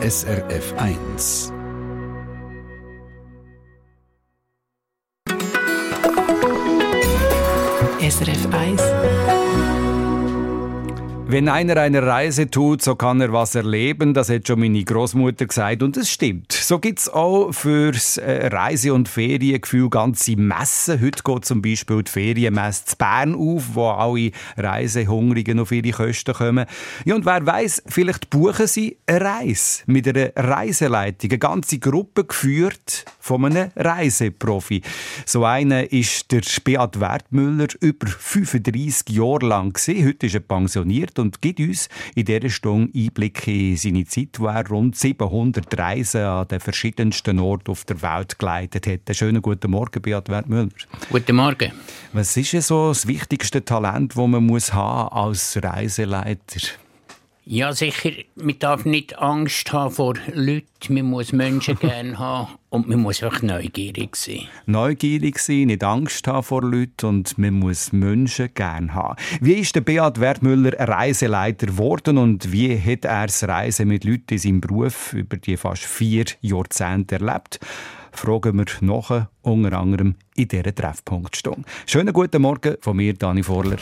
SRF 1. SRF 1 wenn einer eine Reise tut, so kann er was erleben. Das hat schon meine Großmutter gesagt und es stimmt. So gibt es auch fürs äh, Reise- und Feriengefühl ganze Messen. Heute geht zum Beispiel die Ferienmesse zu Bern auf, wo alle Reisehungrigen auf ihre Kosten kommen. Ja, und wer weiß, vielleicht buchen sie eine Reise mit einer Reiseleitung. Eine ganze Gruppe geführt von einem Reiseprofi. So einer ist der Beat Wertmüller über 35 Jahre lang. Heute ist er pensioniert und gibt uns in dieser Stunde Einblick in seine Zeit, wo er rund 700 Reisen an den verschiedensten Orten auf der Welt geleitet hat. Einen schönen guten Morgen, Beat Wertmüller. Guten Morgen. Was ist so das wichtigste Talent, das man muss haben als Reiseleiter? Ja, sicher. Man darf nicht Angst haben vor Leuten. Man muss Menschen gerne haben und man muss auch neugierig sein. Neugierig sein, nicht Angst haben vor Leuten und man muss Menschen gerne haben. Wie ist der Beat Wertmüller Reiseleiter geworden und wie hat er das Reisen mit Leuten in seinem Beruf über die fast vier Jahrzehnte erlebt? Fragen wir nachher unter anderem in dieser Treffpunktstunde. Schönen guten Morgen von mir, Dani Vorler.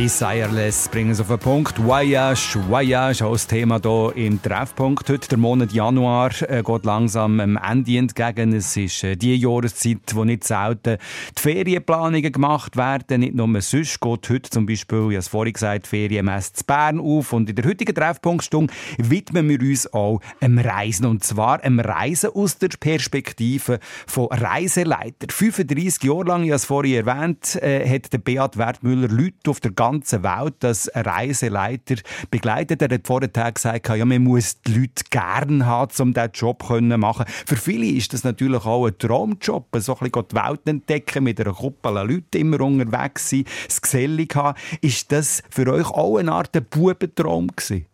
Desireless bringen es auf den Punkt. Voyage, Voyage, auch das Thema hier im Treffpunkt. Heute, der Monat Januar, äh, geht langsam am Ende entgegen. Es ist äh, die Jahreszeit, wo nicht selten die Ferienplanungen gemacht werden. Nicht nur sonst geht heute zum Beispiel, ich habe es vorhin gesagt, Ferienmesse zu Bern auf. Und in der heutigen Treffpunktstunde widmen wir uns auch einem Reisen. Und zwar einem Reisen aus der Perspektive von Reiseleiter. 35 Jahre lang, ich habe es vorhin erwähnt, äh, hat der Beat Wertmüller Leute auf der ganzen Welt als Reiseleiter begleitet. Er hat vorher gesagt, ja, man muss die Leute gerne haben, um diesen Job zu machen. Für viele ist das natürlich auch ein Traumjob, so ein bisschen die Welt entdecken, mit einer Kuppel Leute immer unterwegs sein, das Gesellig haben. Ist das für euch auch eine Art Bubentraum gewesen?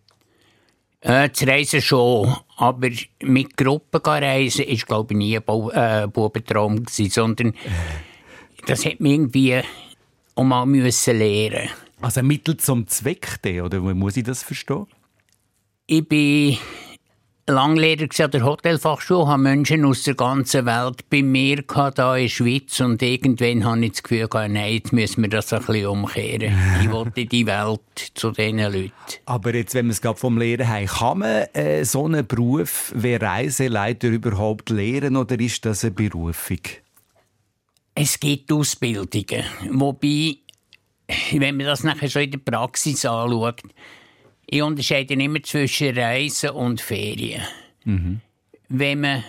Äh, zu reisen schon, aber mit Gruppen reisen ist glaube ich nie ein äh, Bubentraum gewesen, sondern das hat mir irgendwie auch mal müssen lernen. Also ein Mittel zum Zweck, oder wie muss ich das verstehen? Ich bin Langlehrer an der Hotelfachschule, habe Menschen aus der ganzen Welt bei mir gehabt, hier in der Schweiz und irgendwann habe ich das Gefühl gehabt, nein, jetzt müssen wir das ein bisschen umkehren. ich wollte die Welt zu diesen Leuten. Aber jetzt, wenn wir es gerade vom Lehren haben, kann man äh, so einen Beruf wie Reiseleiter überhaupt lehren oder ist das eine Berufung? Es gibt Ausbildungen, wobei, wenn man das nachher schon in der Praxis anschaut, ich unterscheide immer zwischen Reisen und Ferien. Mhm. Wenn man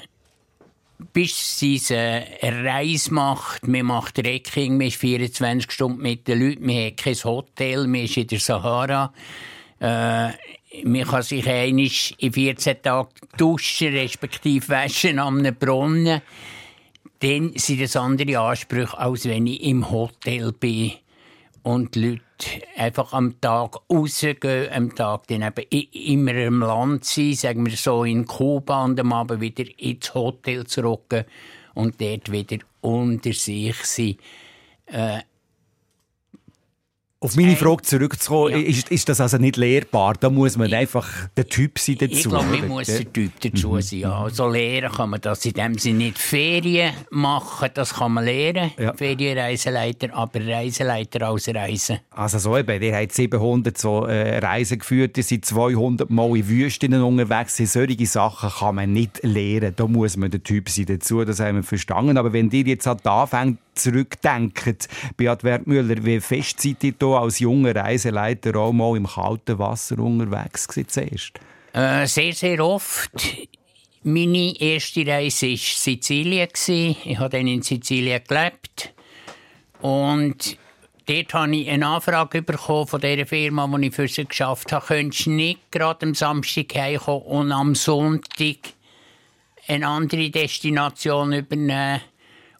bis eine Reise macht, man macht Trekking, man ist 24 Stunden mit den Leuten, man hat kein Hotel, man ist in der Sahara, äh, man kann sich einmal in 14 Tagen duschen, respektive waschen an einem Brunnen dann sind das andere Ansprüche, als wenn ich im Hotel bin und die Leute einfach am Tag rausgehen, am Tag dann eben immer im Land sein, sagen wir so in Kuba und am Abend wieder ins Hotel zurück und dort wieder unter sich sein. Äh, auf meine Frage zurückzukommen, ja. ist, ist das also nicht lehrbar? Da muss man ich, einfach der Typ sein dazu. Ich glaube, man muss der Typ dazu mhm. sein. Ja. Also lehren kann man das in dem Sinne nicht. Ferien machen, das kann man lehren. Ja. Ferienreiseleiter, aber Reiseleiter als Reisen. Also so eben, ihr habt 700 so, äh, Reisen geführt, ihr seid 200 Mal in Wüsten unterwegs. Solche Sachen kann man nicht lehren. Da muss man der Typ sein dazu, das haben wir verstanden. Aber wenn ihr jetzt halt anfängt, zurückdenkt, Beat Wertmüller, wie fest seid ihr hier als junger Reiseleiter auch mal im kalten Wasser unterwegs gewesen, äh, sehr, sehr oft. Meine erste Reise war Sizilien. Ich habe dann in Sizilien gelebt. Und dort habe ich eine Anfrage bekommen von der Firma, die ich für sie geschafft habe. Könntest du nicht gerade am Samstag heimkommen und am Sonntag eine andere Destination übernehmen?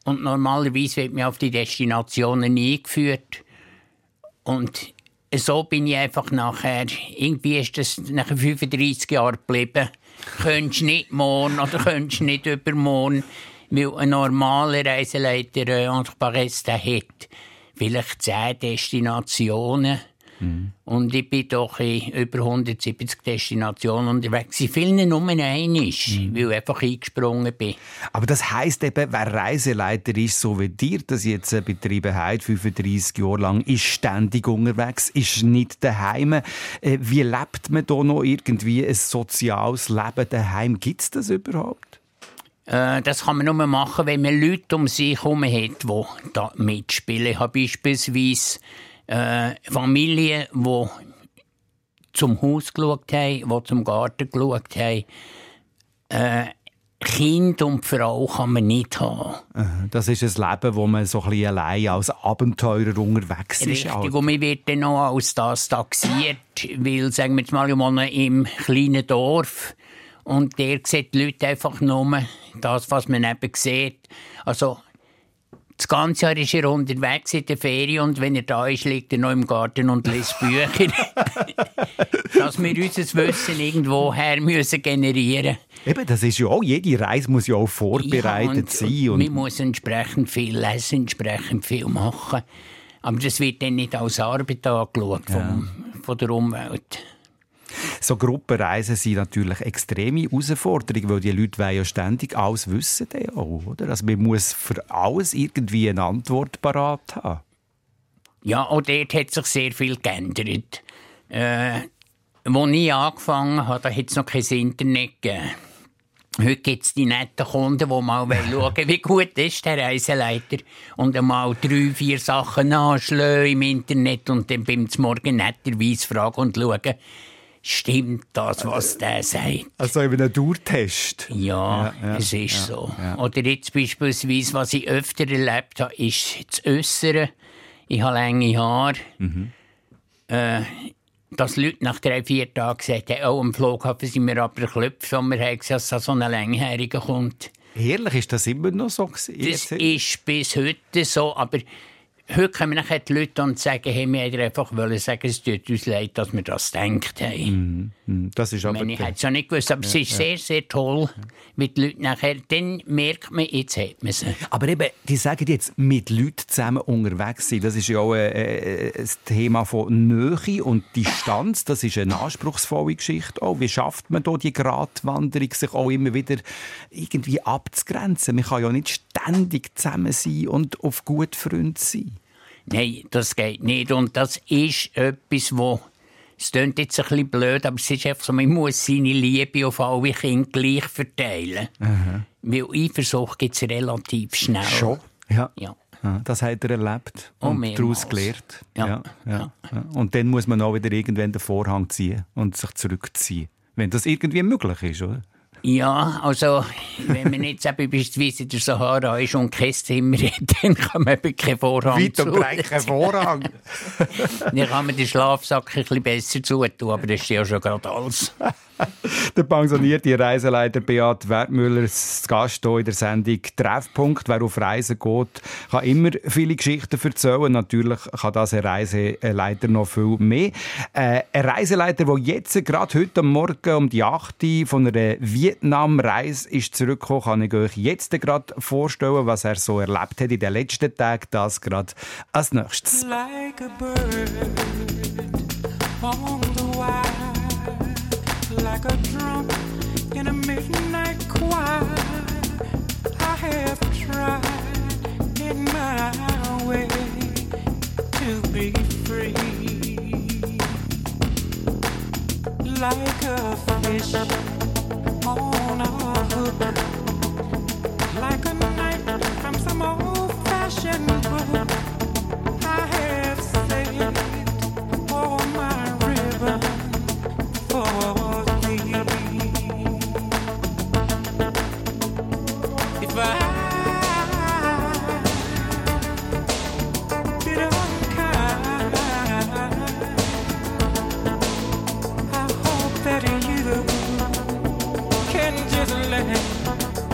Und normalerweise wird man auf die Destinationen eingeführt. Und so bin ich einfach nachher, irgendwie ist das nach 35 Jahren geblieben. Könntest nicht morgen oder könntest nicht übermorgen, weil ein normaler Reiseleiter äh, Entre Paris hat vielleicht zehn Destinationen. Mhm. Und ich bin doch in über 170 Destinationen unterwegs. In vielen nur einisch, mhm. weil ich einfach eingesprungen bin. Aber das heisst eben, wer Reiseleiter ist, so wie dir das jetzt betrieben hat, 35 Jahre lang, ist ständig unterwegs, ist nicht daheim. Äh, wie lebt man da noch irgendwie ein soziales Leben daheim? Gibt es das überhaupt? Äh, das kann man nur machen, wenn man Leute um sich herum hat, die da mitspielen. Ich habe beispielsweise äh, Familien, die zum Haus geschaut haben, die zum Garten geschaut haben. Äh, Kind und Frau kann man nicht haben. Das ist ein Leben, wo man so ein bisschen allein als Abenteurer unterwegs ist. Richtig, und man wird dann noch als das taxiert, weil, sagen wir jetzt mal, ich wohne im kleinen Dorf und der sieht die Leute einfach nur das, was man eben sieht. Also das ganze Jahr ist er unterwegs in der Ferien und wenn er da ist, liegt er noch im Garten und liest Bücher. Dass wir unser Wissen irgendwo her müssen generieren Eben, das ist ja auch, jede Reise muss ja auch vorbereitet ja, und, sein. Und man muss entsprechend viel lesen, entsprechend viel machen. Aber das wird dann nicht als Arbeit angeschaut vom, ja. von der Umwelt. So Gruppenreisen sind natürlich extreme Herausforderungen, weil die Leute wollen ja ständig alles wissen. Auch, oder? Also man muss für alles irgendwie eine Antwort parat haben. Ja, auch dort hat sich sehr viel geändert. Äh, als ich angefangen habe, da hat es noch kein Internet gegeben. Heute gibt es die netten Kunden, die mal schauen wie gut ist der Reiseleiter und einmal drei, vier Sachen nachschlagen im Internet und dann beim Morgen netterweise fragen und schauen, stimmt das, was der sagt. Also eben ein Durtest. Ja, ja, ja, es ist ja, so. Oder jetzt beispielsweise, was ich öfter erlebt habe, ist das Äußere. Ich habe lange Haare. Mhm. Äh, dass Leute nach drei, vier Tagen gesagt haben, oh, am Flughafen sind wir aber geklopft und wir haben gesehen, dass da so ein Langjähriger kommt. Ehrlich, ist das immer noch so? Das ist bis heute so, aber Heute kommen nachher die Leute und sagen, hey, wir wollten einfach sagen, es tut uns leid, dass wir das gedacht haben. Mm, das ist aber... Ich, hätte es nicht gewusst, aber ja, es ist ja. sehr, sehr toll, mit Leuten nachher, dann merkt man, jetzt hat man sie. Aber eben, die sagen jetzt, mit Leuten zusammen unterwegs sein, das ist ja auch ein, äh, ein Thema von Nähe und Distanz, das ist eine anspruchsvolle Geschichte auch. Wie schafft man da die Gratwanderung, sich auch immer wieder irgendwie abzugrenzen? Man kann ja nicht ständig zusammen sein und auf gut Freund sein. Nein, das geht nicht. Und das ist etwas, wo es klingt jetzt ein bisschen blöd, aber es ist einfach so, man muss seine Liebe auf alle Kinder gleich verteilen. Mhm. Weil Eifersucht gibt es relativ schnell. Schon? Ja. ja. Das hat er erlebt oh, und, daraus gelernt. Ja. Ja, ja. ja. Und dann muss man auch wieder irgendwann den Vorhang ziehen und sich zurückziehen. Wenn das irgendwie möglich ist, oder? Ja, also, wenn man jetzt beispielsweise in der Sahara ist und kein Zimmer hat, dann kann man eben keinen Vorhang Weit und breit keinen Vorhang. dann kann man den Schlafsack ein bisschen besser zutun, aber das ist ja schon gerade alles. der pensionierte Reiseleiter Beat Wertmüller ist Gast hier in der Sendung Treffpunkt. Wer auf Reisen geht, kann immer viele Geschichten erzählen. Natürlich kann das ein Reiseleiter noch viel mehr. Äh, ein Reiseleiter, der jetzt gerade heute Morgen um die 8 Uhr von einer Vietnam-Reise ist kann ich euch jetzt gerade vorstellen, was er so erlebt hat in den letzten Tagen. Das gerade als nächstes. Like like a drum in a midnight choir. I have tried in my way to be free, like a fish on a hook, like a knight from some old-fashioned book. I have saved all my ribbon for.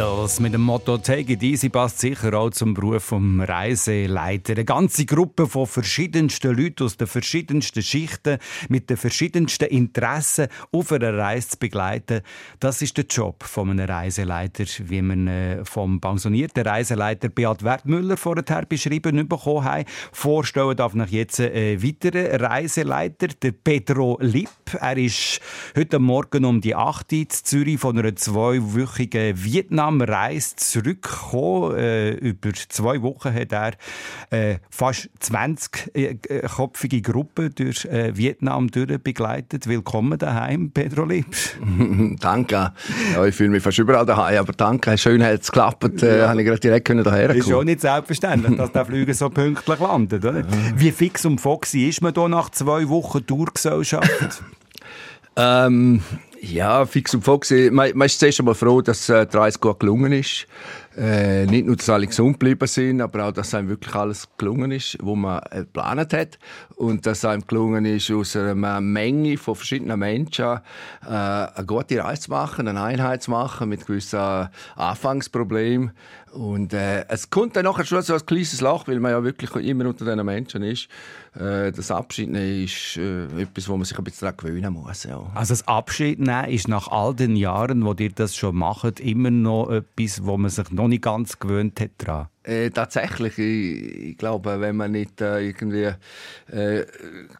Eagles mit dem Motto Take it easy passt sicher auch zum Beruf vom Reiseleiter. Eine ganze Gruppe von verschiedensten Leuten aus den verschiedensten Schichten mit den verschiedensten Interessen auf einer Reise zu begleiten. Das ist der Job von einem Reiseleiter, wie man äh, vom pensionierten Reiseleiter Beat Wertmüller vorher beschrieben bekommen haben. Vorstellen darf nach jetzt ein weiterer Reiseleiter, der Pedro Lipp. Er ist heute Morgen um die 8 Uhr in Zürich von einer zweiwöchigen Vietnam-Reise zurückgekommen. Äh, über zwei Wochen hat er äh, fast 20-köpfige Gruppe durch äh, Vietnam begleitet. Willkommen daheim, Pedro Lipp. danke. Ja, ich fühle mich fast überall daheim, aber danke. Schön hat es geklappt. Äh, habe ich gerade direkt daher Das ist schon nicht selbstverständlich, dass der Flüger so pünktlich landet. Oder? Wie fix und foxy ist man da nach zwei Wochen Tourgesellschaft? Ähm, ja, fix und foxy. Man, man ist zuerst einmal froh, dass äh, die Reise gut gelungen ist. Äh, nicht nur, dass alle gesund geblieben sind, aber auch, dass einem wirklich alles gelungen ist, was man äh, geplant hat. Und dass einem gelungen ist, aus einer Menge von verschiedenen Menschen äh, eine gute Reise zu machen, eine Einheit zu machen mit gewissen Anfangsproblemen. Und äh, es kommt dann nachher schon so ein kleines Loch, weil man ja wirklich immer unter diesen Menschen ist. Äh, das Abschied nehmen ist äh, etwas, wo man sich ein bisschen daran gewöhnen muss. Ja. Also das Abschied nehmen ist nach all den Jahren, wo ihr das schon macht, immer noch etwas, wo man sich noch nicht ganz gewöhnt hat daran. Äh, tatsächlich, ich, ich glaube, wenn man nicht äh, irgendwie äh,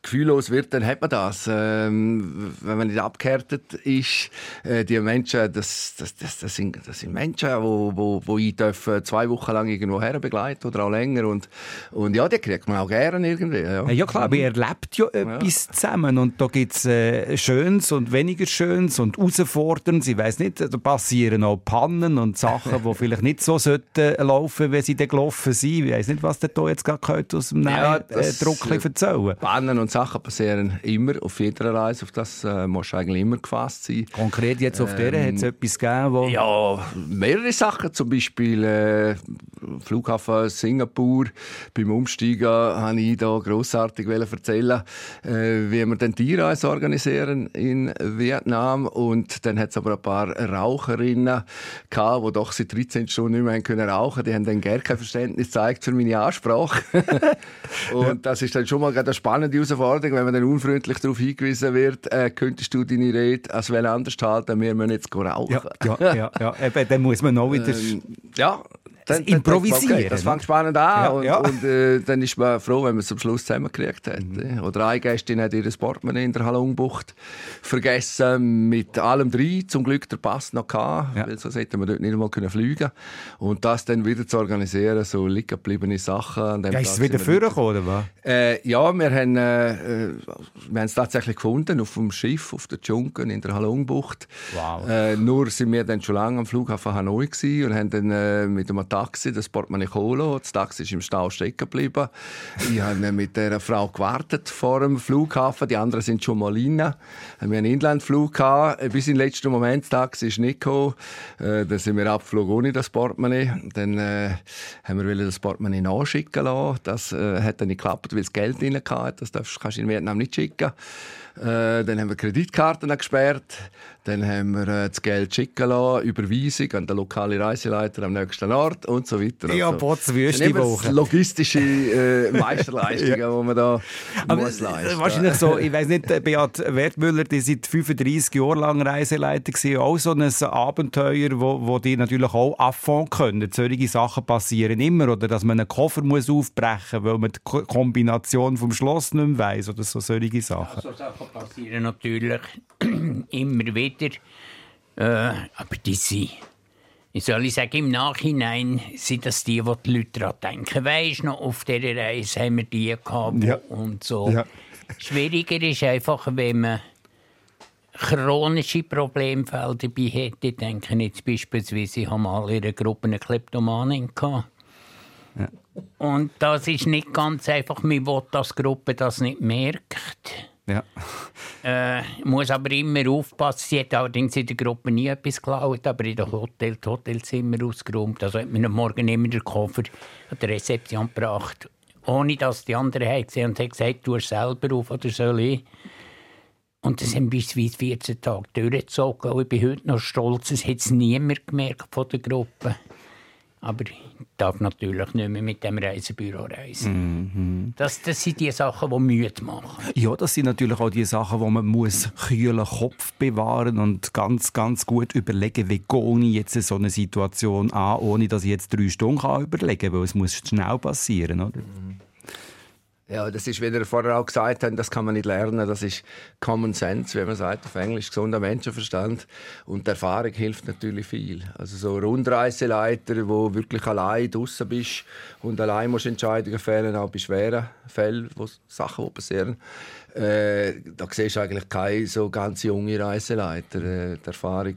gefühllos wird, dann hat man das. Ähm, wenn man nicht abgehärtet ist, äh, die Menschen, das, das, das, das, sind, das sind Menschen, wo, wo, wo ich darf zwei Wochen lang irgendwo her begleiten oder auch länger und, und ja, die kriegt man auch gerne irgendwie. Ja, ja klar, aber ihr erlebt ja etwas ja. zusammen und da gibt es äh, Schönes und weniger Schönes und Herausforderndes. Ich weiss nicht, da passieren auch Pannen und Sachen, die vielleicht nicht so sollten laufen, wie sie dann gelaufen sind. Ich weiss nicht, was der hier jetzt gerade aus dem Ja, äh, Druck erzählen Bannen und Sachen passieren immer auf jeder Reise. Auf das äh, musst du eigentlich immer gefasst sein. Konkret jetzt auf der hat es etwas gegeben, wo... Ähm, Ja, mehrere Sachen. Zum Beispiel äh, Flughafen Singapur. Beim Umsteigen habe ich da grossartig erzählen, äh, wie wir den die Reise organisieren in Vietnam. Und dann hat es aber ein paar Raucherinnen gehabt, die doch seit 13 Stunden nicht mehr können rauchen. Die haben dann gar kein Verständnis gezeigt für meine Ansprache. und das ist dann schon mal eine spannende Herausforderung, wenn man dann unfreundlich darauf hingewiesen wird, äh, könntest du deine Rede als well anders halten, wir müssen jetzt rauchen. ja, ja, ja, ja. Eben, dann muss man noch wieder... Ähm, ja. Dann, improvisieren, Okay, das ne? fängt spannend an Ja, und, ja. und äh, dann ist man froh, wenn man es am Schluss zusammengekriegt hat. Mhm. Oder eine Gästin hat ihr Portemonnaie in der Halungbucht vergessen, mit allem drin, zum Glück der Pass noch gehabt, Ja. weil sonst hätte man dort nicht einmal können fliegen Und das dann wieder zu organisieren, so liegen gebliebene Sachen. An dem ja, ist es wieder wir vorgekommen, oder was? äh, ja, wir haben, äh, äh, wir haben es tatsächlich gefunden auf dem Schiff, auf der Dschunken in der Halongbucht. Wow. Äh, nur sind wir dann schon lange am Flughafen Hanoi gewesen und haben dann äh, mit einem Taxi das Portemonnaie geholt. Das Taxi ist im Stau stecken geblieben. Ich habe mit der Frau gewartet vor dem Flughafen. Die anderen sind schon mal rein. Wir haben einen Inlandflug Bis in den letzten Moment. Das Taxi ist nicht gekommen. Äh, dann sind wir abgeflogen ohne das Portemonnaie. Dann äh, haben wir das Portemonnaie nachschicken lassen. Das äh, hat dann nicht geklappt, weil das Geld drin hatte. Das darfst, kannst du in Vietnam nicht schicken. Äh, dann haben wir Kreditkarten gesperrt. Dann haben wir äh, das Geld schicken lassen, Überweisung an den lokalen Reiseleiter am nächsten Ort und so weiter. Ja, Also, Botswüste das immer Woche. Logistische äh, Meisterleistungen, die man da Aber muss leisten. wahrscheinlich so, ich weiß nicht, Beat Wertmüller, die seit 35 Jahren lang Reiseleiter gewesen, auch so ein Abenteuer, wo, wo die natürlich auch affond können. Solche Sachen passieren immer, oder dass man einen Koffer muss aufbrechen muss, weil man die Ko- Kombination vom Schloss nicht mehr weiss, oder so solche Sachen. So Sachen passieren natürlich immer wieder. Äh, aber die sind, wie soll ich sagen, im Nachhinein sind das die, wo die Leute daran denken. Weisst noch, auf dieser Reise haben wir die gehabt Ja. und so. Ja. Schwieriger ist einfach, wenn man chronische Problemfälle dabei hätte. Ich denke jetzt beispielsweise, ich habe mal in einer Gruppe eine Kleptomanin gehabt. Und das ist nicht ganz einfach. Man will, dass die Gruppe das nicht merkt. Ja. Äh, muss aber immer aufpassen. Sie hat allerdings in der Gruppe nie etwas geklaut, aber in den Hotel, das Hotelzimmer ausgeräumt. Also hat man am Morgen immer den Koffer an der Rezeption gebracht, ohne dass die anderen haben gesehen und hat gesagt, du selber auf oder soll ich. Und das haben bis 14 Tage durchgezogen. Und ich bin heute noch stolz, es hat es niemand gemerkt von der Gruppe. Aber ich darf natürlich nicht mehr mit dem Reisebüro reisen. Das, das sind die Sachen, die Mühe machen. Ja, das sind natürlich auch die Sachen, wo man muss kühlen Kopf bewahren und ganz, ganz gut überlegen, wie gehe ich jetzt so eine Situation an, ohne dass ich jetzt drei Stunden kann überlegen kann, weil es muss schnell passieren, oder? Ja, das ist, wie ihr vorher auch gesagt habt, das kann man nicht lernen. Das ist Common Sense, wie man sagt auf Englisch, gesunder Menschenverstand. Und die Erfahrung hilft natürlich viel. Also so Rundreiseleiter, wo wirklich allein draußen bist und allein musst Entscheidungen fällen, auch bei schweren Fällen, wo Sachen passieren. Äh, da siehst du eigentlich keine so ganz junge Reiseleiter. Äh, die Erfahrung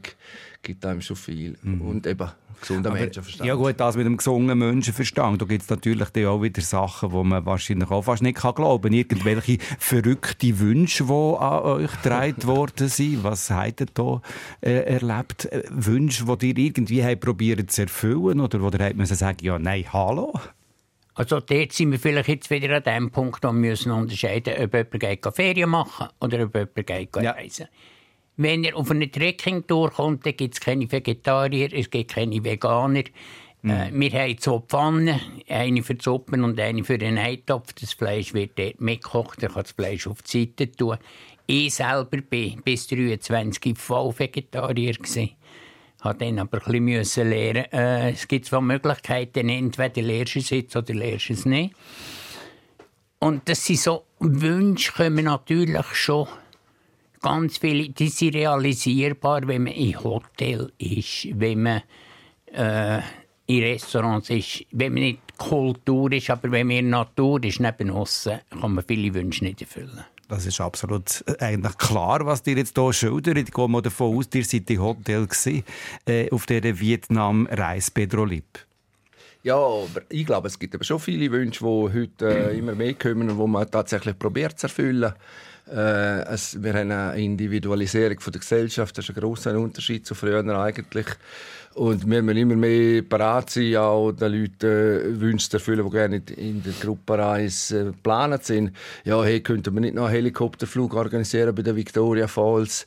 gibt einem schon viel. Und eben gesunder Menschenverstand. Ja gut, das mit dem gesungenen Menschenverstand, da gibt es natürlich dann auch wieder Sachen, wo man wahrscheinlich auch fast nicht kann glauben kann. Irgendwelche verrückte Wünsche, die an euch getragen worden sind. Was habt ihr da äh, erlebt? Äh, Wünsche, die ihr irgendwie habt probiert zu erfüllen oder wo ihr habt müssen sagen, ja, nein, hallo? Also dort sind wir vielleicht jetzt wieder an dem Punkt, wo wir müssen unterscheiden ob jemand Ferien machen oder ob jemand geht Ja. Wenn er auf eine Trekking-Tour kommt, dann gibt es keine Vegetarier, es gibt keine Veganer. Äh, wir haben zwei Pfannen, eine für die Suppe und eine für den Eintopf. Das Fleisch wird dort mitgekocht, er kann das Fleisch auf die Seite tun. Ich selber bin bis 23 voll Vegetarier. Gewesen. Habe dann aber ein bisschen lernen. Äh, es gibt zwei Möglichkeiten, entweder lernst du es jetzt oder lernst du es nicht. Und das sind so Wünsche, kommen natürlich schon ganz viele, die sind realisierbar, wenn man im Hotel ist, wenn man äh, in Restaurants ist, wenn man nicht Kultur ist, aber wenn man in der Natur ist, neben uns, kann man viele Wünsche nicht erfüllen. Das ist absolut äh, eigentlich klar, was ihr jetzt hier schildert. Ich gehe mal davon aus, ihr seid im Hotel gewesen, äh, auf dieser Vietnam-Reise Pedro Lip. Ja, aber ich glaube, es gibt aber schon viele Wünsche, die heute äh, immer mehr kommen und die man tatsächlich probiert zu erfüllen. Äh, es, wir haben eine Individualisierung von der Gesellschaft, das ist ein grosser Unterschied zu früher eigentlich. Und wir müssen immer mehr bereit sein, auch den Leuten äh, Wünsche zu erfüllen, die gerne in der Gruppenreise äh, geplant sind. Ja, hey, könnten wir nicht noch einen Helikopterflug organisieren bei der Victoria Falls?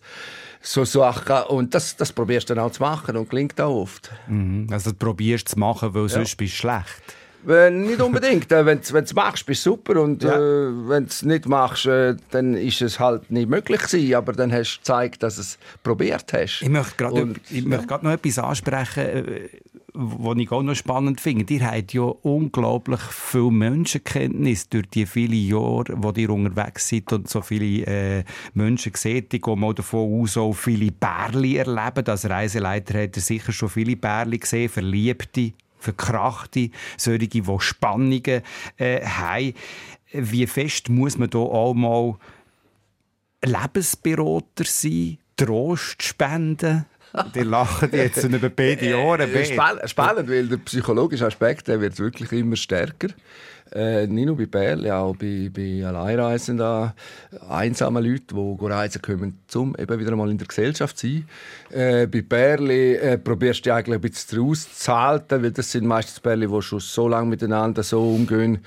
So Sachen. Und das, das probierst du dann auch zu machen und klingt auch oft. Mhm. Also du probierst zu machen, weil sonst bist du schlecht. Äh, nicht unbedingt. äh, wenn du es machst, bist du super. Und Ja. äh, wenn du es nicht machst, äh, dann ist es halt nicht möglich gewesen. Aber dann hast du gezeigt, dass du es probiert hast. Ich möchte gerade gerade noch etwas ansprechen, äh, was ich auch noch spannend finde. Ihr habt ja unglaublich viel Menschenkenntnis durch die vielen Jahre, wo ihr unterwegs seid und so viele äh, Menschen seht. Ich gehe mal davon aus, auch viele Bärli erleben. Als Reiseleiter habt ihr sicher schon viele Bärli gesehen, Verliebte, Verkrachte, solche, die Spannungen äh, haben. Wie fest muss man da auch mal Lebensberater sein, Trost spenden. Die lachen jetzt über beide Jahre Äh, spann- Spannend, weil der psychologische Aspekt der wird wirklich immer stärker. Äh, nicht nur bei Bärli, auch bei, bei Alleinreisenden, einsamen Leuten, die reisen können, um eben wieder einmal in der Gesellschaft zu sein. Äh, bei Bärli äh, probierst du eigentlich ein bisschen rauszuhalten, weil das sind meistens Bärli, die schon so lange miteinander so umgehen.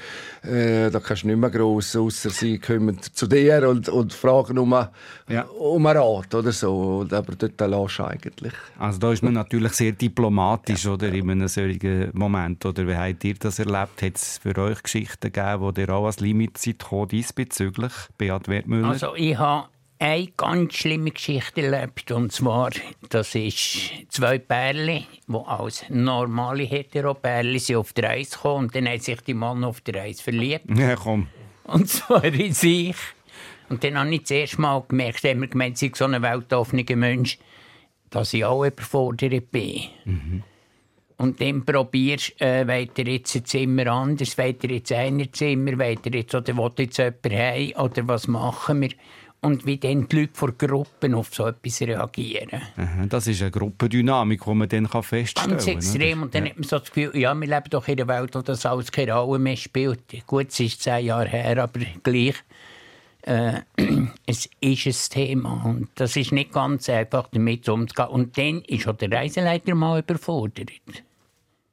Äh, da kannst du nicht mehr gross, außer sie kommen zu dir und, und fragen um, einen- Ja. um einen Rat oder so. Aber dort lässt du eigentlich. Also da ist man natürlich sehr diplomatisch oder, in einem solchen Moment. Oder wie habt ihr das erlebt? Hat es für euch Geschichten gegeben, wo ihr auch als Limit gekommen diesbezüglich? Beat Wertmüller? Also ich habe eine ganz schlimme Geschichte erlebt. Und zwar, das ist zwei Pärchen, die als normale Hetero-Pärchen sind auf die Reise gekommen und dann hat sich die Mann auf die Reise verliebt. ja, komm. Und zwar in sich. Und dann habe ich das erste Mal gemerkt, haben wir gemeint, ich so ein weltoffener Mensch, dass ich auch überfordert bin. Und dann probierst du, äh, wollt ihr jetzt ein Zimmer anders, wollt ihr jetzt ein Zimmer, wollt ihr jetzt, oder will jetzt jemand heim, oder was machen wir? Und wie dann die Leute vor Gruppen auf so etwas reagieren. Aha, Das ist eine Gruppendynamik, die man dann kann feststellen Ganz kann. extrem. Und dann hat man so das Gefühl, ja, wir leben doch in einer Welt, wo das alles keine Rolle mehr spielt. Gut, es ist zehn Jahre her, aber gleich. Äh, es ist ein Thema. Und das ist nicht ganz einfach, damit umzugehen. Und dann ist auch der Reiseleiter mal überfordert.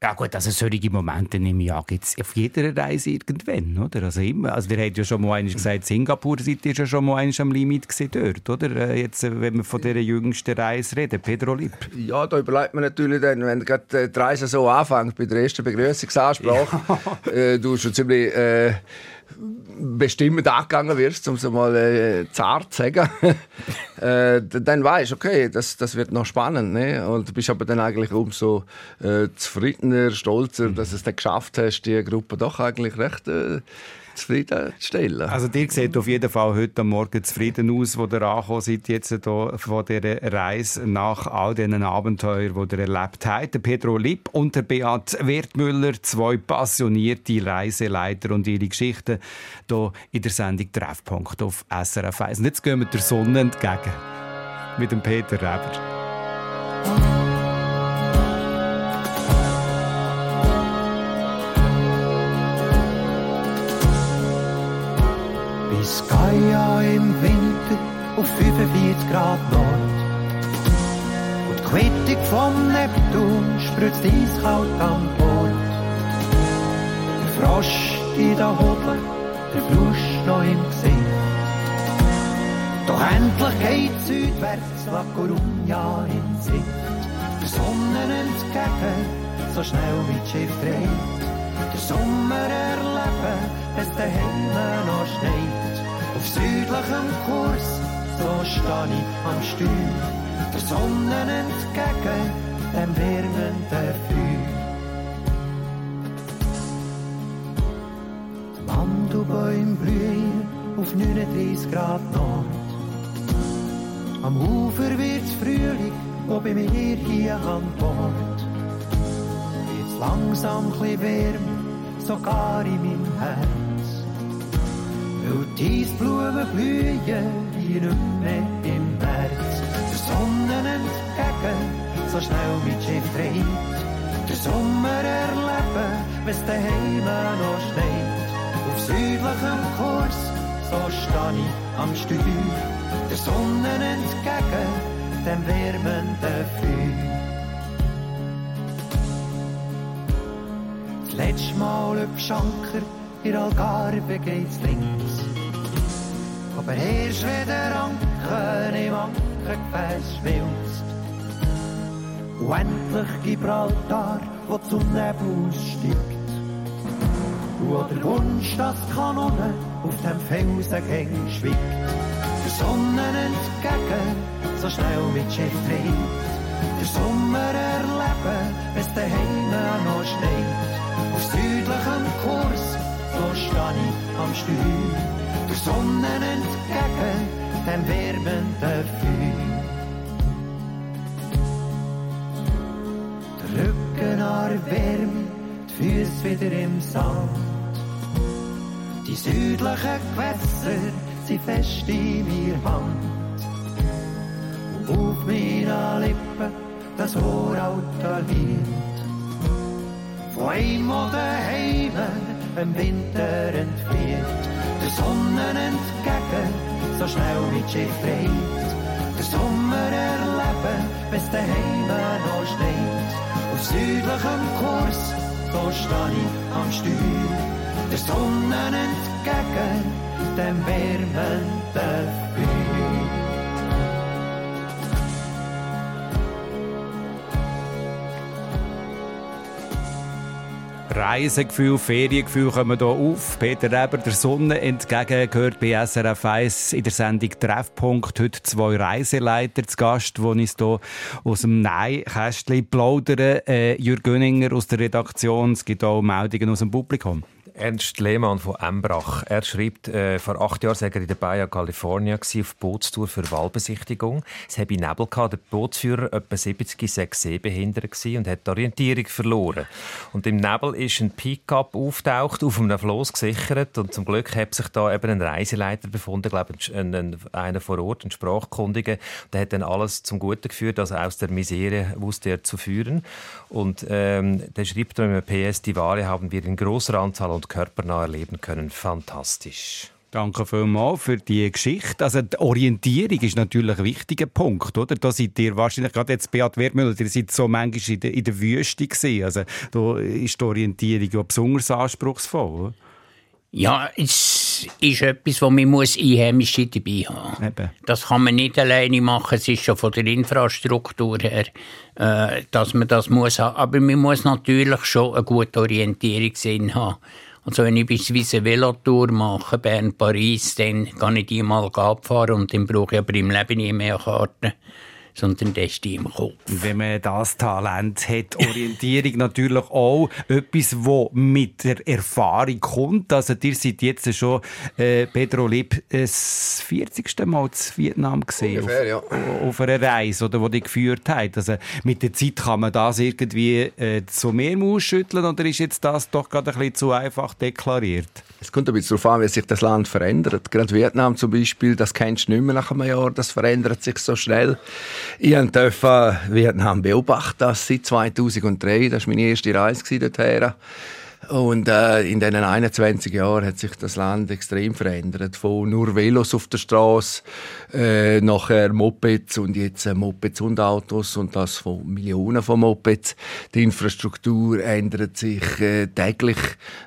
Ja gut, also solche Momente nehme ich an, gibt es auf jeder Reise irgendwann, oder? Also immer. Also wir haben ja schon mal einmal gesagt, Singapur seid ihr ja schon mal einmal am Limit gewesen dort, oder? Äh, Jetzt, äh, wenn wir von dieser jüngsten Reise reden, Pedro Lipp. Ja, da überlegt man natürlich dann, wenn gerade äh, die Reise so anfängt, bei der ersten Begrüßungsansprache, äh, du schon ziemlich äh, bestimmend angegangen wirst, um es mal äh, zart zu sagen, äh, dann weißt du, okay, das, das wird noch spannend. Ne? Und du bist aber dann eigentlich umso äh, zufriedener, stolzer, dass du es dann geschafft hast, die Gruppe doch eigentlich recht zufriedenzustellen. Also ihr seht auf jeden Fall heute Morgen zufrieden aus, wo ihr angekommen seid jetzt hier von dieser Reise nach all diesen Abenteuern, die ihr erlebt habt. Der Pedro Lipp und der Beat Wertmüller, zwei passionierte Reiseleiter und ihre Geschichten hier in der Sendung Treffpunkt auf SRF 1. Und jetzt gehen wir der Sonne entgegen mit dem Peter Reber. Bis Gaia im Winter auf 45 Grad Nord. Und die Quittung vom Neptun spritzt eiskalt an Bord. Der Frosch in der Hobel, der Fluss noch im Gesicht. Doch endlich geht südwärts La Coruña in Sicht. Der Sonne entgegen, so schnell wie das Schiff dreht. Der Sommer erleben, es daheim noch schneit. Südlichem Kurs, so stehe ich am Steuer. Der Sonne entgegen, dem wärmenden Feuer. Mandelbäume blühen auf 39 Grad Nord. Am Ufer wird's Frühling, wo bei mir hier an Bord. Wird's langsam chli wärmer, sogar in meinem Herz. Die Eisblumen blühen hier nicht mehr im März. Der Sonne entgegen, so schnell wie das Schiff dreht. Den Sommer erleben, wenn's daheim noch schneit. Auf südlichem Kurs, so steh ich am Steuer. Der Sonne entgegen, dem wärmenden Feuer. Das letzte Mal über Schanker, in Algarve geht's links. Aber erst wenn der Anker im Ankergefäß schmilzt. Und endlich Gibraltar, wo zum Nebel steigt. Und der Wunsch, dass die Kanone auf dem Felsen schwiegt. Der Sonne entgegen, so schnell mit Schiff dreht. Der Sommer erleben, wenn's daheim noch schneit. Auf südlichem Kurs, so steh ich am Steuer. Der Sonne entgegen, dem wärmenden Feuer. Der Rücken Wärme, die Füße wieder im Sand. Die südlichen Gewässer sind fest in mir Hand. Und auf meinen Lippen das uralte Lied. Von einem oder im Winter entfliert. Der Sonne entgegen, so schnell mit Schiff dreht. Der Sommer erleben, wenn's daheim noch schneit. Auf südlichem Kurs, so steh ich am Steuer. Der Sonne entgegen, dem wärmenden Feuer. Reisegefühl, Feriengefühl kommen hier auf. Peter Reber, der Sonne entgegen, gehört bei SRF 1 in der Sendung Treffpunkt. Heute zwei Reiseleiter zu Gast, die uns hier aus dem Nein-Kästchen plaudern. Äh, Jürg Göninger aus der Redaktion. Es gibt auch Meldungen aus dem Publikum. Ernst Lehmann von Embrach. Er schreibt, äh, vor acht Jahren sei er in der Baja California auf Bootstour für Wahlbesichtigung. Es habe Nebel gehabt. Der Bootsführer, etwa 70, sei sehbehindert gewesen und hat die Orientierung verloren. Und im Nebel ist ein Pickup auftaucht, auf einem Floß gesichert und zum Glück hat sich da eben ein Reiseleiter befunden, glaube ich, ein, ein, einer vor Ort, ein Sprachkundiger. Der hat dann alles zum Guten geführt, also aus der Misere wusste er zu führen. Und ähm, der schreibt dann im PS, die Wale haben wir in großer Anzahl und körpernah erleben können. Fantastisch. Danke vielmals für die Geschichte. Also die Orientierung ist natürlich ein wichtiger Punkt, oder? Da seid ihr wahrscheinlich, gerade jetzt Beat Wertmüller, ihr seid so manchmal in der, in der Wüste gewesen. Also da ist die Orientierung ja besonders anspruchsvoll, oder? Ja, es ist etwas, wo man muss Einheimische dabei haben Eben. Das kann man nicht alleine machen. Es ist schon von der Infrastruktur her, äh, dass man das muss haben. Aber man muss natürlich schon einen guten Orientierungssinn haben. Also wenn ich beispielsweise eine Velotour mache, Bern-Paris, dann kann ich die mal abfahren und dann brauche ich aber im Leben nie mehr Karten, sondern das ist die im Kopf. Wenn man das Talent hat, Orientierung natürlich auch etwas, wo mit der Erfahrung kommt. Also ihr seid jetzt schon, äh, Pedro Lipp, das 40. Mal zu Vietnam gesehen. Ungefähr, auf, auf einer Reise, oder, die die geführt hat. Also mit der Zeit kann man das irgendwie äh, zu mehr ausschütteln oder ist jetzt das doch gerade ein bisschen zu einfach deklariert? Es kommt ein bisschen darauf an, wie sich das Land verändert. Gerade Vietnam zum Beispiel, das kennst du nicht mehr nach einem Jahr, das verändert sich so schnell. Ich durfte Vietnam beobachten das seit 2003, das war meine erste Reise dorthin. Und äh, in diesen 21 Jahren hat sich das Land extrem verändert. Von nur Velos auf der Straße, äh, nachher Mopeds und jetzt äh, Mopeds und Autos und das von Millionen von Mopeds. Die Infrastruktur ändert sich äh, täglich.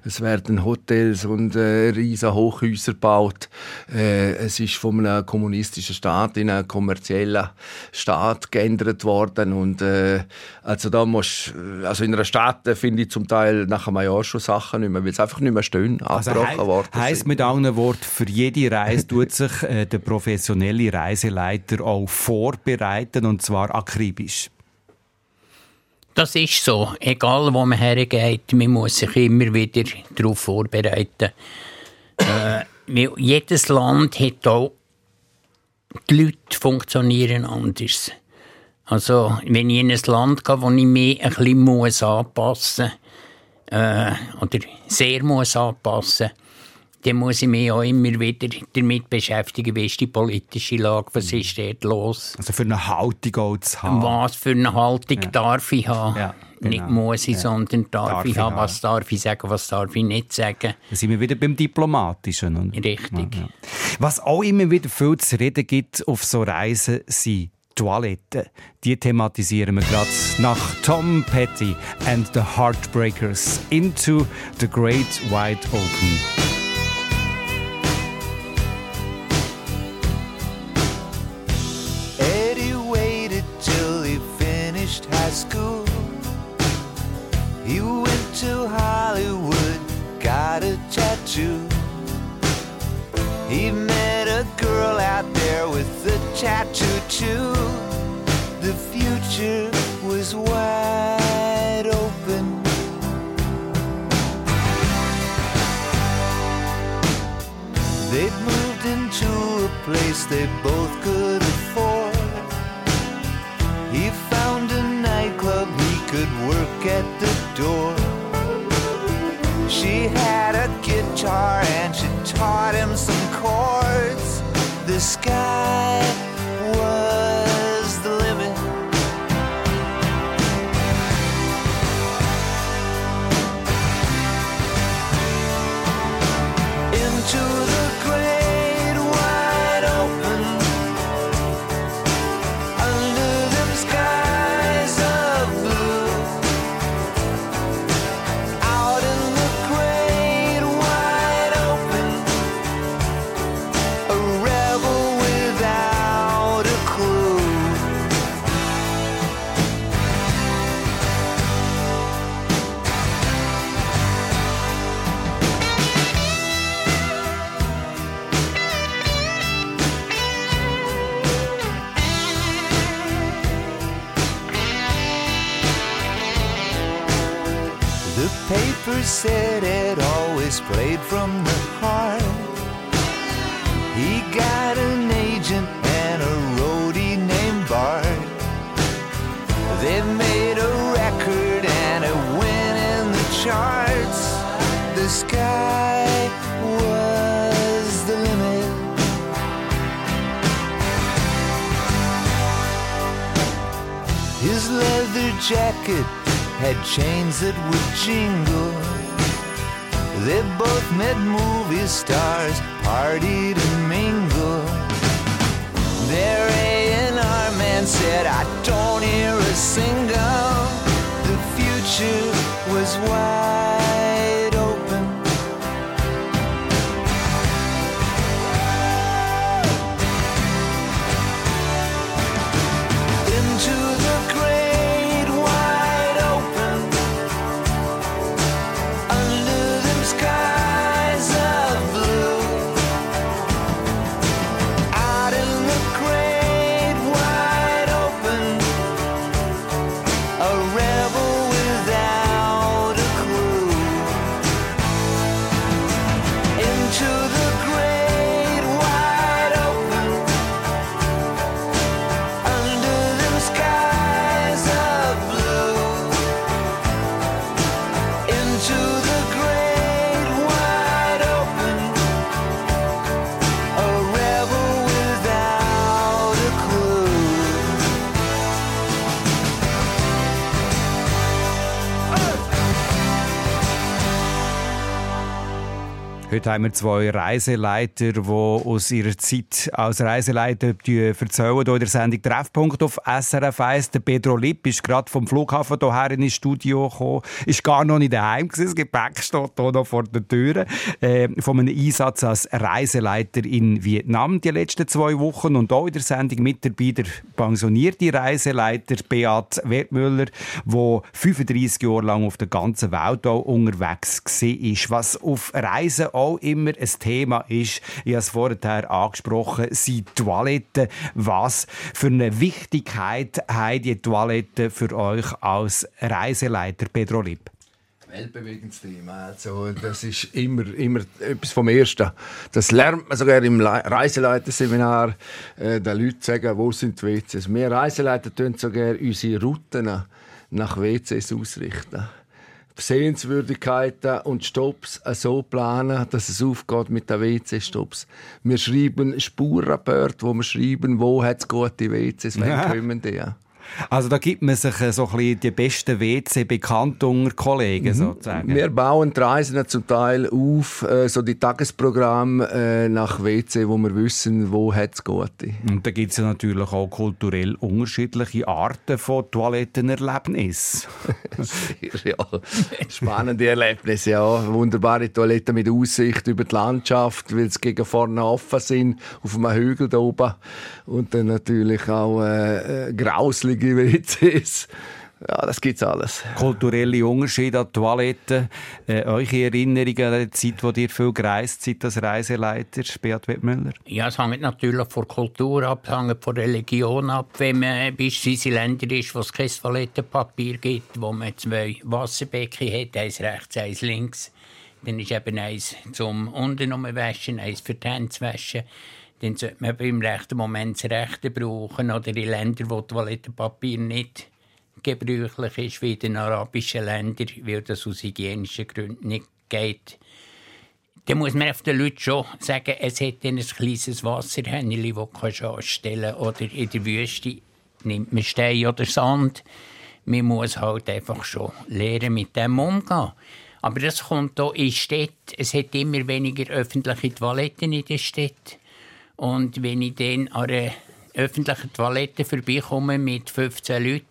Es werden Hotels und äh, riesen Hochhäuser gebaut. Äh, es ist von einem kommunistischen Staat in einen kommerziellen Staat geändert worden und äh, also da musst, also in einer Stadt äh, finde ich zum Teil nach einem Jahr schon Sachen nicht mehr, weil es einfach nicht mehr stehen, Also abgebrochen worden heisst mit anderen Worten, für jede Reise tut sich äh, der professionelle Reiseleiter auch vorbereiten und zwar akribisch. Das ist so. Egal, wo man hergeht, man muss sich immer wieder darauf vorbereiten. äh, jedes Land hat auch die Leute funktionieren anders. Also, wenn ich in ein Land gehe, wo ich mich ein bisschen muss anpassen äh, oder sehr muss anpassen dann muss ich mich auch immer wieder damit beschäftigen, wie ist die politische Lage, was ist dort los, Also für eine Haltung auch zu haben. was für eine Haltung darf ich haben. Ja. Nicht muss ich, sondern darf, Darf ich ich haben, was darf ich sagen, was darf ich nicht sagen. Da sind wir wieder beim Diplomatischen. Richtig. Was auch immer wieder viel zu reden gibt auf so Reisen, sind Toiletten. Die thematisieren wir gerade nach Tom Petty and the Heartbreakers into the Great Wide Open. Eddie waited till he finished high school. He went to Hollywood, got a tattoo. He met a girl out there with tattoo too. The future was wide open. They'd moved into a place they both could afford. He found a nightclub he could work at the door. She had a guitar and she taught him some chords. The sky from the heart. He got an agent and a roadie named Bart. They made a record and it went in the charts. The sky was the limit. His leather jacket had chains that would jingle. They both met movie stars, partied and mingled. Their A&R man said, I don't hear a single. The future was wide Heute haben wir zwei Reiseleiter, die aus ihrer Zeit als Reiseleiter erzählen. Hier in der Sendung Treffpunkt auf SRF 1. Der Pedro Lipp ist gerade vom Flughafen hierher in das Studio gekommen. Ist gar noch nicht daheim gewesen. Das Gepäck steht hier noch vor der Tür. Äh, von einem Einsatz als Reiseleiter in Vietnam die letzten zwei Wochen. Und auch in der Sendung mit dabei der pensionierte Reiseleiter Beat Wertmüller, der 35 Jahre lang auf der ganzen Welt auch unterwegs war. Was auf Reisen auch immer ein Thema ist, ich habe es vorher angesprochen, sind Toiletten. Was für eine Wichtigkeit haben die Toiletten für euch als Reiseleiter, Pedro Lipp? Weltbewegendes Thema. Also, das ist immer, immer etwas vom Ersten. Das lernt man sogar im Le- Reiseleiterseminar. Äh, den Leuten sagen, wo sind die WCs. Wir Reiseleiter tun sogar unsere Routen nach WCs ausrichten. Sehenswürdigkeiten und Stops so planen, dass es aufgeht mit den WC-Stops. Wir schreiben Spurenrapporte, wo wir schreiben, wo hat es gute WCs, wann kommen die. Also da gibt man sich äh, so ein bisschen die besten WC bekannt unter Kollegen sozusagen. Wir bauen die Reisen zum Teil auf, äh, so die Tagesprogramme äh, nach WC, wo wir wissen, wo hat es gute. Und da gibt es ja natürlich auch kulturell unterschiedliche Arten von Toilettenerlebnis. ja, spannende Erlebnisse, ja. Wunderbare Toiletten mit Aussicht über die Landschaft, weil sie gegen vorne offen sind, auf einem Hügel da oben. Und dann natürlich auch äh, äh, grauslige WCs. Ja, das gibt's alles. Kulturelle Unterschiede an Toiletten. Äh, eure Erinnerungen an die Zeit, wo ihr viel gereist seid als Reiseleiter, Beat Wittmüller? Ja, es hängt natürlich von Kultur ab, es hängt von der Religion ab. Wenn man beispielsweise in Ländern ist, wo es kein Toilettenpapier gibt, wo man zwei Wasserbecken hat, eins rechts, eins links, dann ist eben eins zum unten waschen, eins für die Hände zu waschen. Dann sollte man im rechten Moment das Rechte brauchen. Oder in Ländern, wo Toilettenpapier nicht gebräuchlich ist, wie in den arabischen Ländern, weil das aus hygienischen Gründen nicht geht. Dann muss man auf den Leuten schon sagen, es hat ein kleines Wasserhähnchen, das du anstellen kannst. Oder in der Wüste nimmt man Stein oder Sand. Man muss halt einfach schon lernen, mit dem umzugehen. Aber das kommt hier in Städten. Es hat immer weniger öffentliche Toiletten in den Städten. Und wenn ich dann an einer öffentlichen Toilette vorbeikomme mit 15 Leuten,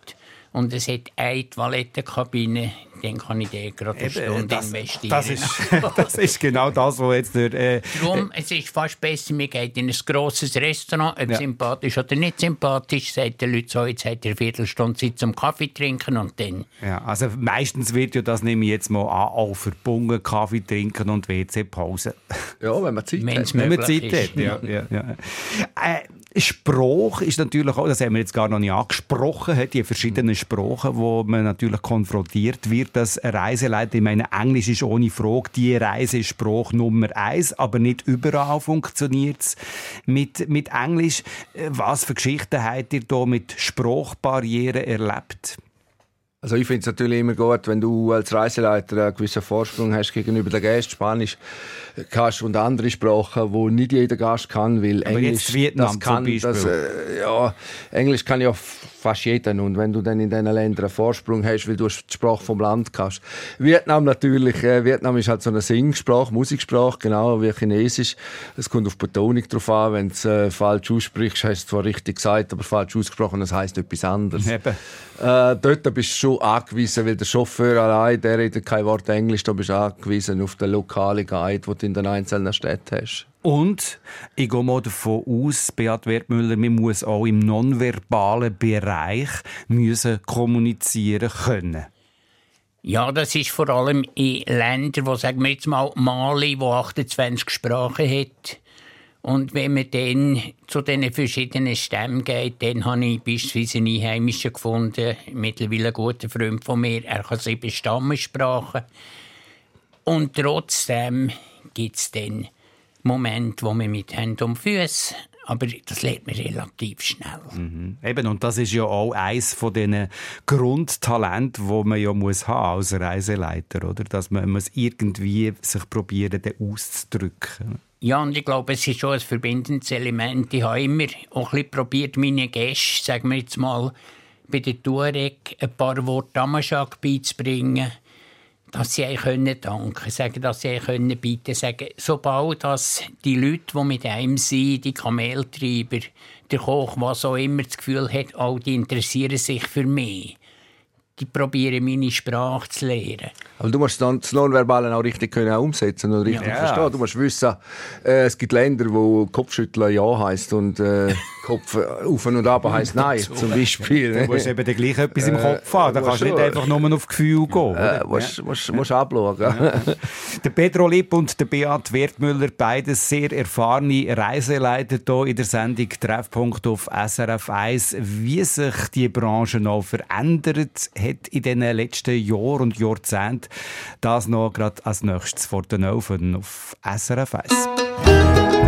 und es hat eine Toilettenkabine, dann kann ich da gerade eine Stunde das, investieren. Das ist, das ist genau das, was jetzt der... Äh, Darum, es ist fast besser, man geht in ein grosses Restaurant, ob Ja. sympathisch oder nicht sympathisch, sagt der Leute so, jetzt hat er eine Viertelstunde Zeit zum Kaffee trinken und dann... ja, also meistens wird ja das, nehme ich jetzt mal an, auch verbunden, Kaffee trinken und WC-Pause. Ja, wenn man Zeit Wenn's hat. Wenn man Zeit ist. hat. Ja, ja, ja. Äh, Spruch ist natürlich auch, das haben wir jetzt gar noch nicht angesprochen, hat die verschiedenen Sprachen, wo man natürlich konfrontiert wird, dass ein Reiseleiter, ich meine, Englisch ist ohne Frage die Reisespruch Nummer eins, aber nicht überall funktioniert es mit, mit Englisch. Was für Geschichten habt ihr da mit Sprachbarrieren erlebt? Also ich finde es natürlich immer gut, wenn du als Reiseleiter einen gewissen Vorsprung hast gegenüber den Gästen. Spanisch kannst und andere Sprachen, wo nicht jeder Gast kann, weil Aber Englisch jetzt Vietnam das kann, das, äh, ja, Englisch kann ja fast jeder und wenn du dann in diesen Ländern einen Vorsprung hast, weil du die Sprache vom Land kannst. Vietnam natürlich, äh, Vietnam ist halt so eine Singsprache, Musiksprache, genau wie Chinesisch. Es kommt auf die Betonung drauf an, wenn du es äh, falsch aussprichst, hast du zwar richtig gesagt, aber falsch ausgesprochen, das heißt etwas anderes. Eben. Äh, dort bist du schon angewiesen, weil der Chauffeur allein, der redet kein Wort Englisch, da bist du angewiesen auf den lokalen Guide, du in den einzelnen Städten hast. Und ich gehe mal davon aus, Beat Wertmüller, man muss auch im nonverbalen Bereich müssen kommunizieren können. Ja, das ist vor allem in Ländern, wo, sagen wir jetzt mal, Mali, wo 28 Sprachen hat. Und wenn man dann zu den verschiedenen Stämmen geht, dann habe ich beispielsweise einen Einheimischen gefunden, mittlerweile ein guter Freund von mir, er kann sieben Stammessprachen. Und trotzdem gibt es dann Momente, wo man mit Händen und Füßen, aber das lernt man relativ schnell. Eben, und das ist ja auch eines von diesen Grundtalenten, wo man ja muss haben als Reiseleiter, oder? Dass man muss irgendwie sich probieren, den auszudrücken. Ja, und ich glaube, es ist schon ein verbindendes Element. Ich habe immer auch ein bisschen probiert, meine Gäste, sagen wir jetzt mal, bei der Tuareg ein paar Worte Damaschak beizubringen, dass sie können danken sagen, dass sie können bieten sagen, sobald dass die Leute, die mit einem sind, die Kameltreiber, der Koch, was auch immer, das Gefühl hat, oh, die interessieren sich für mich, die probieren meine Sprache zu lernen. Aber du musst dann das Nonverbale auch richtig können auch umsetzen und richtig Ja. verstehen. Du musst wissen, äh, es gibt Länder, wo Kopfschütteln ja heißt und äh, Kopf auf und ab heißt nein, zum Beispiel. Du musst eben gleich etwas im Kopf haben. Da kannst du nicht einfach nur auf Gefühl gehen. Äh, musst, musst, musst abschauen. Der Pedro Lipp und der Beat Wertmüller, beides sehr erfahrene Reiseleiter hier in der Sendung Treffpunkt auf SRF 1. Wie sich die Branche noch verändert hat in den letzten Jahren und Jahrzehnten, das noch gerade als nächstes vor den Ofen auf SRF 1.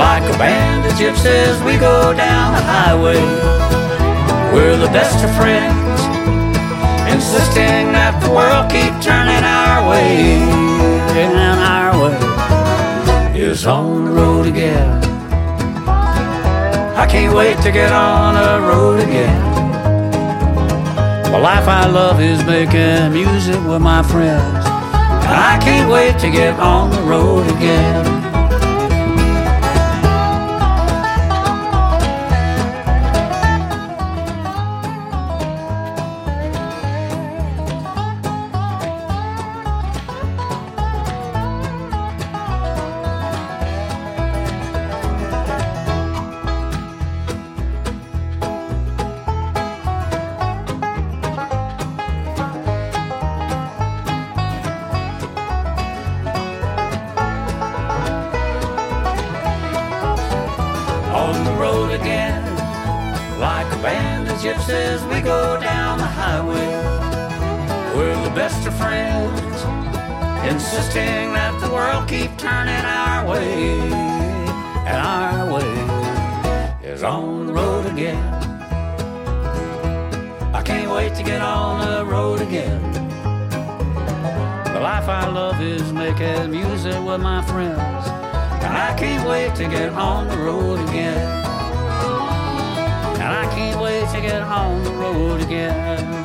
Like a band of gypsies, we go down the highway. We're the best of friends, insisting that the world keep turning our way. And our way is on the road again. I can't wait to get on the road again. The life I love is making music with my friends. And I can't wait to get on the road again. On the road again. Like a band of gypsies, we go down the highway. We're the best of friends, insisting that the world keep turning our way. And our way is on the road again. I can't wait to get on the road again. The life I love is making music with my friends. And I can't wait to get on the road again. And I can't wait to get on the road again.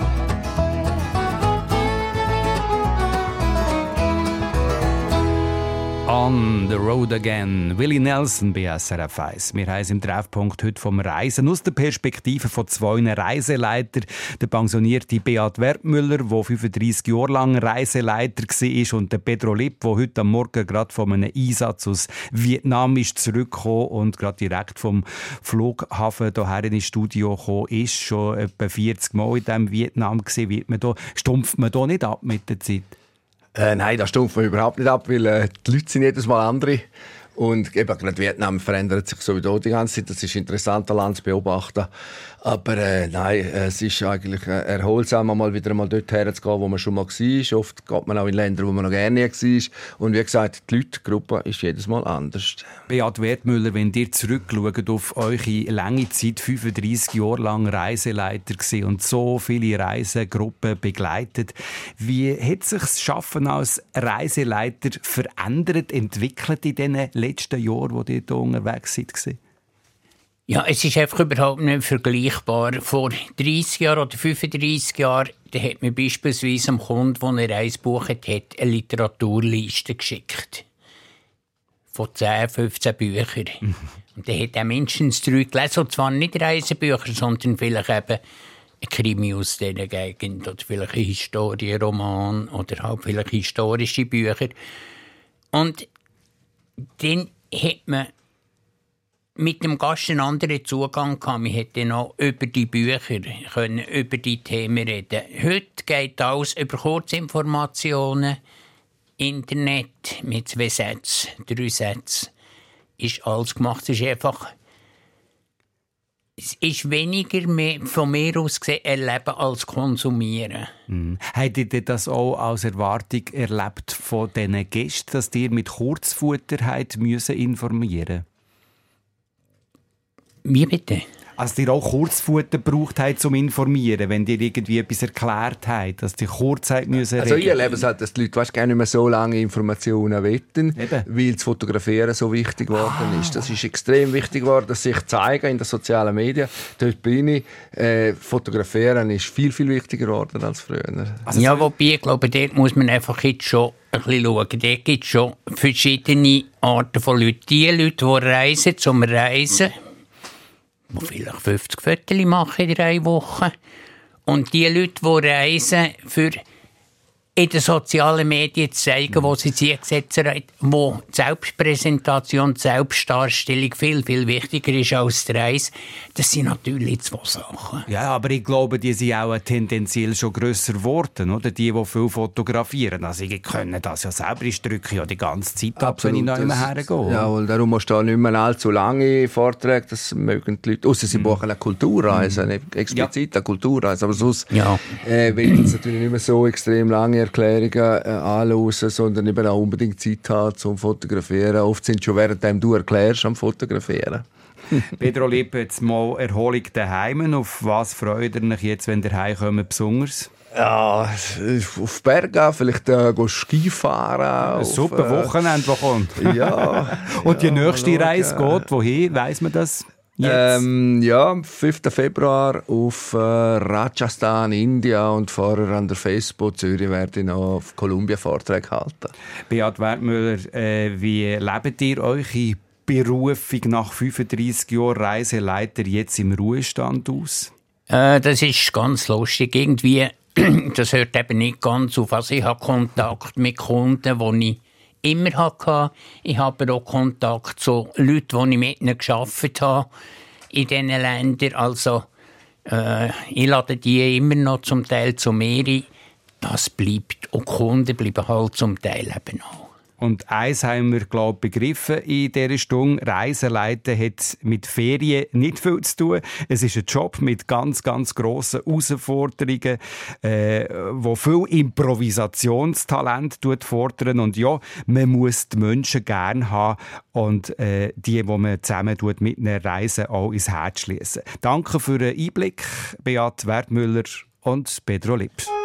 On the Road Again. Willie Nelson bei SRF 1. Wir es im Treffpunkt heute vom Reisen aus der Perspektive von zwei Reiseleitern. Der pensionierte Beat Wertmüller, der 35 Jahre lang Reiseleiter war, und der Pedro Lipp, der heute am Morgen gerade von einem Einsatz aus Vietnam ist zurückgekommen und gerade direkt vom Flughafen hierher ins Studio gekommen ist. Schon etwa 40 Mal in diesem Vietnam gesehen. Wird man da, stumpft man da nicht ab mit der Zeit? Äh, nein, das stumpft man überhaupt nicht ab, weil äh, die Leute sind jedes Mal andere. Und eben, gerade Vietnam verändert sich sowieso die ganze Zeit. Das ist interessant, ein Land zu beobachten. Aber äh, nein, es ist eigentlich äh, erholsam, mal wieder mal dort herzugehen, wo man schon mal war. Oft geht man auch in Länder, wo man noch gerne war. Und wie gesagt, die Leute, die ist jedes Mal anders. Beat Wertmüller, wenn ihr zurückschaut auf eure lange Zeit, 35 Jahre lang Reiseleiter und so viele Reisegruppen begleitet, wie hat sich das Schaffen als Reiseleiter verändert, entwickelt in den letzten Jahren, wo ihr hier unterwegs seid? Ja, es ist einfach überhaupt nicht vergleichbar. Vor 30 Jahren oder 35 Jahren da hat mir beispielsweise am Kunden, der eine Reise gebucht hat, eine Literaturliste geschickt. Von 10, 15 Büchern. Und der hat auch mindestens drei gelesen. Und zwar nicht Reisebücher, sondern vielleicht eben ein Krimi aus dieser Gegend oder vielleicht ein Historienroman oder halt vielleicht historische Bücher. Und dann hat man mit dem Gast einen anderen Zugang gehabt. Wir hätten auch über die Bücher können, über die Themen reden. Heute geht alles über Kurzinformationen, Internet mit zwei Sätzen, drei Sätzen. Ist alles gemacht. Es ist einfach es ist weniger mehr, von mir aus gesehen erleben als konsumieren. Mhm. Habt ihr das auch als Erwartung erlebt von diesen Gästen, dass ihr mit Kurzfutter müssen informieren Wie bitte? Also ihr auch Kurzfutter braucht habt zum Informieren, wenn ihr irgendwie etwas erklärt habt, dass die Kurzzeit müssen Also ich erlebe es halt, dass die Leute weißt, gerne nicht mehr so lange Informationen wetten, weil das Fotografieren so wichtig geworden ist. Das ist extrem wichtig geworden, dass sich zeigen in den sozialen Medien. Dort bin ich. Äh, Fotografieren ist viel, viel wichtiger geworden als früher. Also ja, wobei, ich glaube, dort muss man einfach jetzt schon ein bisschen schauen. Dort gibt es schon verschiedene Arten von Leuten. Die Leute, die reisen zum Reisen, die vielleicht 50 Fotos machen in drei Wochen. Und die Leute, die reisen für in den sozialen Medien zu zeigen, wo sie sich gesetzt hat, wo die Selbstpräsentation, die Selbstdarstellung viel, viel wichtiger ist als der Reis. Das sind natürlich zwei Sachen. Ja, aber ich glaube, die sind auch tendenziell schon grösser geworden, oder? Die, die viel fotografieren. Also, ich können das ja selber. Ich drücke ja die ganze Zeit ab, wenn ich noch immer hergehe. Ja, und darum musst du auch nicht mehr allzu lange Vorträge, das mögen die Leute, ausser sie buchen eine Kulturreise, eine explizite Kulturreise, aber sonst Ja. äh, ich jetzt natürlich nicht mehr so extrem lange Erklärungen äh, anhören, sondern eben auch unbedingt Zeit haben zum Fotografieren. Oft sind schon währenddem du erklärst am Fotografieren. Pedro Lipp, jetzt mal Erholung daheim. Auf was freut ihr euch jetzt, wenn ihr heimkommt, besonders? Ja, auf Bergen, vielleicht äh, gehen Skifahren. Ein auf, super äh, Wochenende, das kommt. Ja. Und die ja, nächste schauen. Reise geht wohin? Weiss man das? Ähm, ja, am 5. Februar auf äh, Rajasthan, India und vorher an der Facebook Zürich werde ich noch auf Kolumbien Vorträge halten. Beat Wertmüller, äh, wie lebt ihr eure Berufung nach 35 Jahren Reiseleiter jetzt im Ruhestand aus? Äh, das ist ganz lustig. Irgendwie, das hört eben nicht ganz auf. Also ich habe Kontakt mit Kunden, die ich immer hatte. Ich habe auch Kontakt zu Leuten, die ich mit ihnen gearbeitet habe in diesen Ländern. Also äh, ich lade die immer noch zum Teil zu mir ein. Das bleibt. Und Kunden bleiben halt zum Teil eben auch. Und eins haben wir, glaube ich, begriffen in dieser Stunde. Reiseleiten hat mit Ferien nicht viel zu tun. Es ist ein Job mit ganz, ganz grossen Herausforderungen, äh, wo viel Improvisationstalent fordern. Und ja, man muss die Menschen gerne haben und äh, die, die man zusammen tut, mit einer Reise auch ins Herz schließen. Danke für den Einblick, Beat Wertmüller und Pedro Lipp.